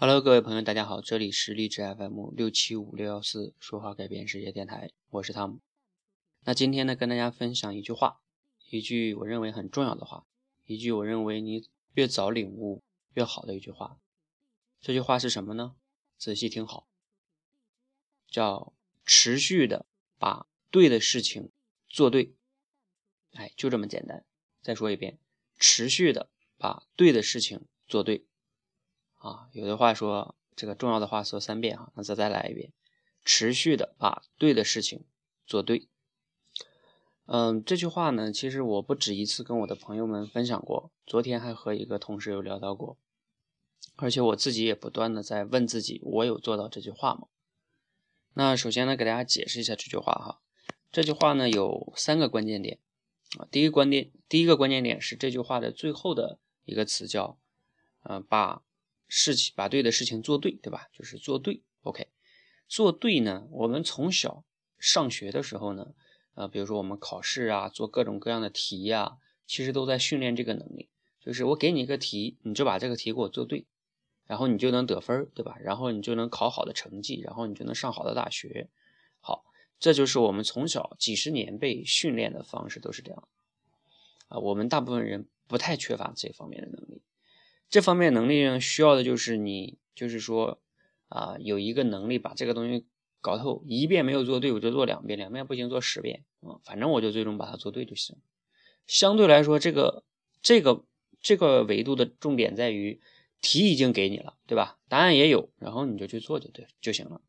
Hello，各位朋友，大家好，这里是励志 FM 六七五六幺四说话改变世界电台，我是汤姆。那今天呢，跟大家分享一句话，一句我认为很重要的话，一句我认为你越早领悟越好的一句话。这句话是什么呢？仔细听好，叫持续的把对的事情做对。哎，就这么简单。再说一遍，持续的把对的事情做对。啊，有的话说这个重要的话说三遍啊，那再再来一遍，持续的把对的事情做对。嗯，这句话呢，其实我不止一次跟我的朋友们分享过，昨天还和一个同事有聊到过，而且我自己也不断的在问自己，我有做到这句话吗？那首先呢，给大家解释一下这句话哈，这句话呢有三个关键点啊，第一个关键，第一个关键点是这句话的最后的一个词叫，呃，把。事情把对的事情做对，对吧？就是做对。OK，做对呢？我们从小上学的时候呢，呃，比如说我们考试啊，做各种各样的题呀，其实都在训练这个能力。就是我给你一个题，你就把这个题给我做对，然后你就能得分，对吧？然后你就能考好的成绩，然后你就能上好的大学。好，这就是我们从小几十年被训练的方式，都是这样。啊，我们大部分人不太缺乏这方面的能力。这方面能力呢，需要的就是你，就是说，啊，有一个能力把这个东西搞透。一遍没有做对，我就做两遍；两遍不行，做十遍。嗯，反正我就最终把它做对就行。相对来说，这个这个这个维度的重点在于，题已经给你了，对吧？答案也有，然后你就去做就对就行了。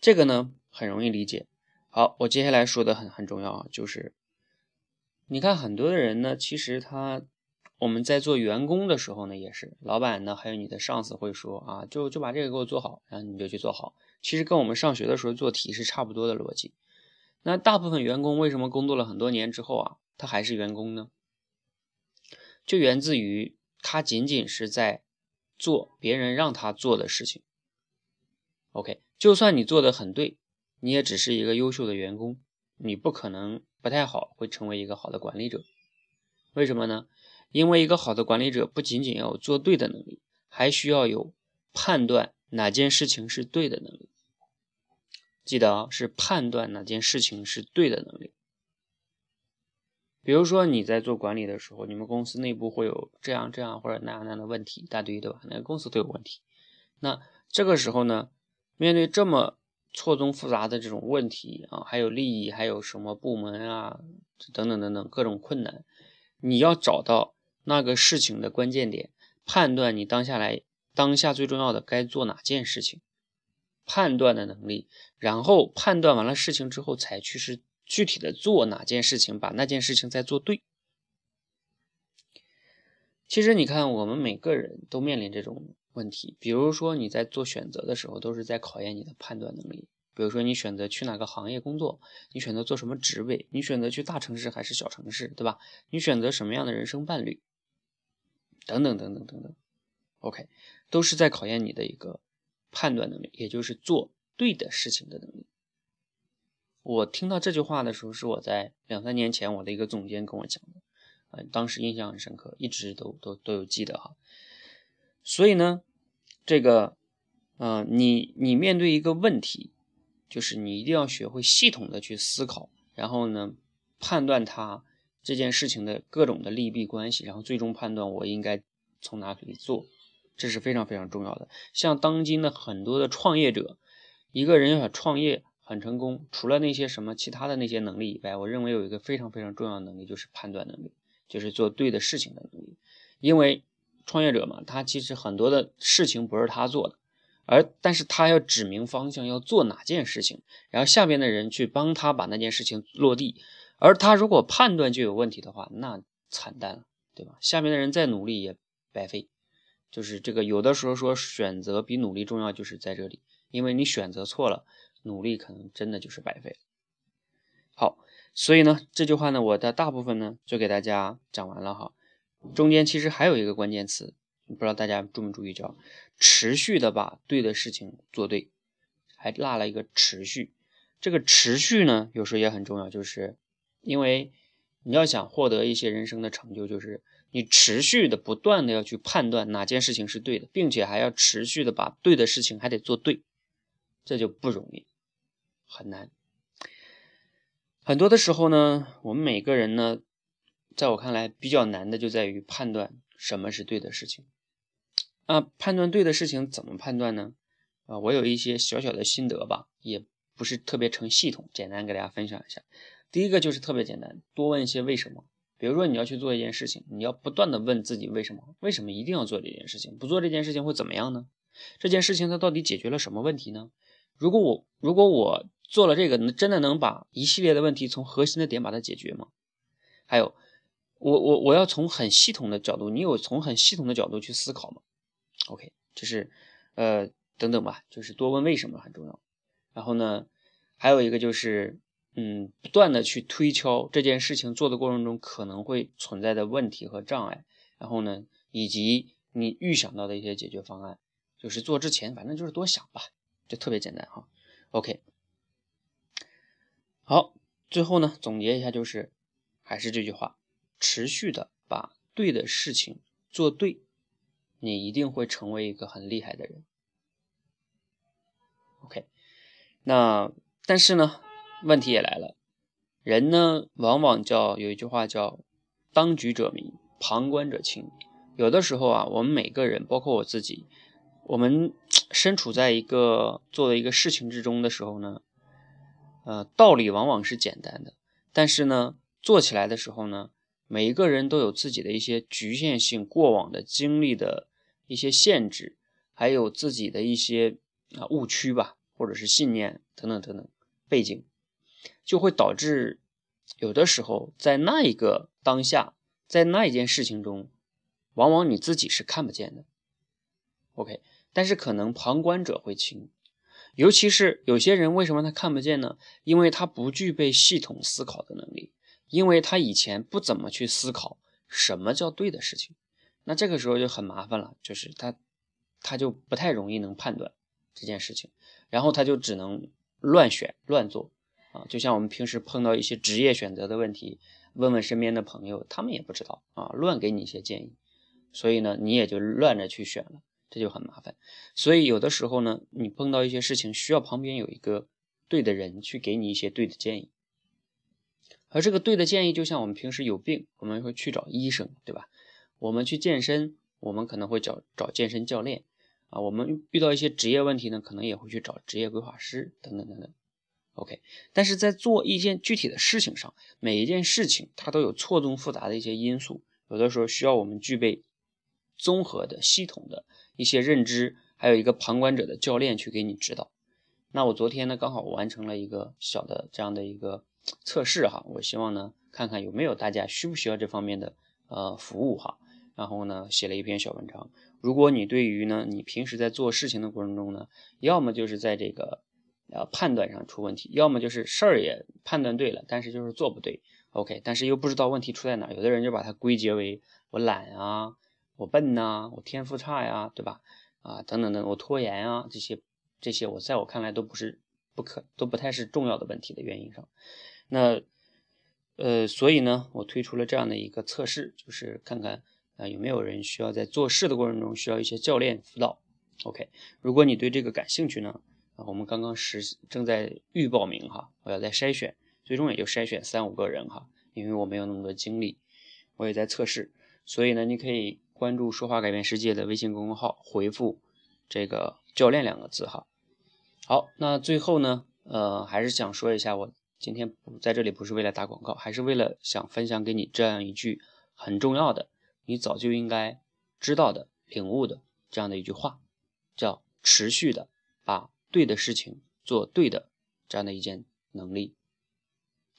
这个呢，很容易理解。好，我接下来说的很很重要啊，就是你看很多的人呢，其实他。我们在做员工的时候呢，也是老板呢，还有你的上司会说啊，就就把这个给我做好，然后你就去做好。其实跟我们上学的时候做题是差不多的逻辑。那大部分员工为什么工作了很多年之后啊，他还是员工呢？就源自于他仅仅是在做别人让他做的事情。OK，就算你做的很对，你也只是一个优秀的员工，你不可能不太好会成为一个好的管理者。为什么呢？因为一个好的管理者不仅仅要有做对的能力，还需要有判断哪件事情是对的能力。记得啊，是判断哪件事情是对的能力。比如说你在做管理的时候，你们公司内部会有这样这样或者那样那样的问题，一大堆对吧？哪个公司都有问题。那这个时候呢，面对这么错综复杂的这种问题啊，还有利益，还有什么部门啊，等等等等各种困难，你要找到。那个事情的关键点，判断你当下来当下最重要的该做哪件事情，判断的能力，然后判断完了事情之后，才去是具体的做哪件事情，把那件事情再做对。其实你看，我们每个人都面临这种问题，比如说你在做选择的时候，都是在考验你的判断能力。比如说，你选择去哪个行业工作，你选择做什么职位，你选择去大城市还是小城市，对吧？你选择什么样的人生伴侣，等等等等等等。OK，都是在考验你的一个判断能力，也就是做对的事情的能力。我听到这句话的时候，是我在两三年前我的一个总监跟我讲的，呃，当时印象很深刻，一直都都都有记得哈。所以呢，这个，嗯，你你面对一个问题。就是你一定要学会系统的去思考，然后呢，判断它这件事情的各种的利弊关系，然后最终判断我应该从哪里做，这是非常非常重要的。像当今的很多的创业者，一个人要想创业很成功，除了那些什么其他的那些能力以外，我认为有一个非常非常重要的能力就是判断能力，就是做对的事情的能力。因为创业者嘛，他其实很多的事情不是他做的。而但是他要指明方向，要做哪件事情，然后下边的人去帮他把那件事情落地。而他如果判断就有问题的话，那惨淡了，对吧？下面的人再努力也白费。就是这个，有的时候说选择比努力重要，就是在这里，因为你选择错了，努力可能真的就是白费。好，所以呢，这句话呢，我的大部分呢就给大家讲完了哈。中间其实还有一个关键词。不知道大家注没注意，叫持续的把对的事情做对，还落了一个持续。这个持续呢，有时候也很重要，就是因为你要想获得一些人生的成就，就是你持续的、不断的要去判断哪件事情是对的，并且还要持续的把对的事情还得做对，这就不容易，很难。很多的时候呢，我们每个人呢，在我看来比较难的就在于判断什么是对的事情。啊，判断对的事情怎么判断呢？啊，我有一些小小的心得吧，也不是特别成系统，简单给大家分享一下。第一个就是特别简单，多问一些为什么。比如说你要去做一件事情，你要不断的问自己为什么？为什么一定要做这件事情？不做这件事情会怎么样呢？这件事情它到底解决了什么问题呢？如果我如果我做了这个，真的能把一系列的问题从核心的点把它解决吗？还有，我我我要从很系统的角度，你有从很系统的角度去思考吗？OK，就是呃等等吧，就是多问为什么很重要。然后呢，还有一个就是，嗯，不断的去推敲这件事情做的过程中可能会存在的问题和障碍。然后呢，以及你预想到的一些解决方案，就是做之前反正就是多想吧，就特别简单哈。OK，好，最后呢总结一下就是，还是这句话，持续的把对的事情做对。你一定会成为一个很厉害的人。OK，那但是呢，问题也来了，人呢往往叫有一句话叫“当局者迷，旁观者清”。有的时候啊，我们每个人，包括我自己，我们 身处在一个做的一个事情之中的时候呢，呃，道理往往是简单的，但是呢，做起来的时候呢，每一个人都有自己的一些局限性，过往的经历的。一些限制，还有自己的一些啊误区吧，或者是信念等等等等背景，就会导致有的时候在那一个当下，在那一件事情中，往往你自己是看不见的。OK，但是可能旁观者会清，尤其是有些人为什么他看不见呢？因为他不具备系统思考的能力，因为他以前不怎么去思考什么叫对的事情。那这个时候就很麻烦了，就是他，他就不太容易能判断这件事情，然后他就只能乱选乱做啊。就像我们平时碰到一些职业选择的问题，问问身边的朋友，他们也不知道啊，乱给你一些建议，所以呢，你也就乱着去选了，这就很麻烦。所以有的时候呢，你碰到一些事情，需要旁边有一个对的人去给你一些对的建议，而这个对的建议，就像我们平时有病，我们会去找医生，对吧？我们去健身，我们可能会找找健身教练啊。我们遇到一些职业问题呢，可能也会去找职业规划师等等等等。OK，但是在做一件具体的事情上，每一件事情它都有错综复杂的一些因素，有的时候需要我们具备综合的、系统的一些认知，还有一个旁观者的教练去给你指导。那我昨天呢，刚好完成了一个小的这样的一个测试哈，我希望呢，看看有没有大家需不需要这方面的呃服务哈。然后呢，写了一篇小文章。如果你对于呢，你平时在做事情的过程中呢，要么就是在这个呃判断上出问题，要么就是事儿也判断对了，但是就是做不对。OK，但是又不知道问题出在哪儿。有的人就把它归结为我懒啊，我笨呐，我天赋差呀，对吧？啊，等等等，我拖延啊，这些这些，我在我看来都不是不可，都不太是重要的问题的原因上。那呃，所以呢，我推出了这样的一个测试，就是看看。啊，有没有人需要在做事的过程中需要一些教练辅导？OK，如果你对这个感兴趣呢，啊，我们刚刚实正在预报名哈，我要在筛选，最终也就筛选三五个人哈，因为我没有那么多精力，我也在测试，所以呢，你可以关注“说话改变世界”的微信公众号，回复这个“教练”两个字哈。好，那最后呢，呃，还是想说一下，我今天不在这里不是为了打广告，还是为了想分享给你这样一句很重要的。你早就应该知道的、领悟的这样的一句话，叫持续的把对的事情做对的这样的一件能力。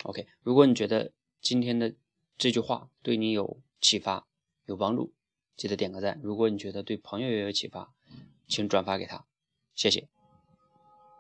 OK，如果你觉得今天的这句话对你有启发、有帮助，记得点个赞。如果你觉得对朋友也有启发，请转发给他，谢谢。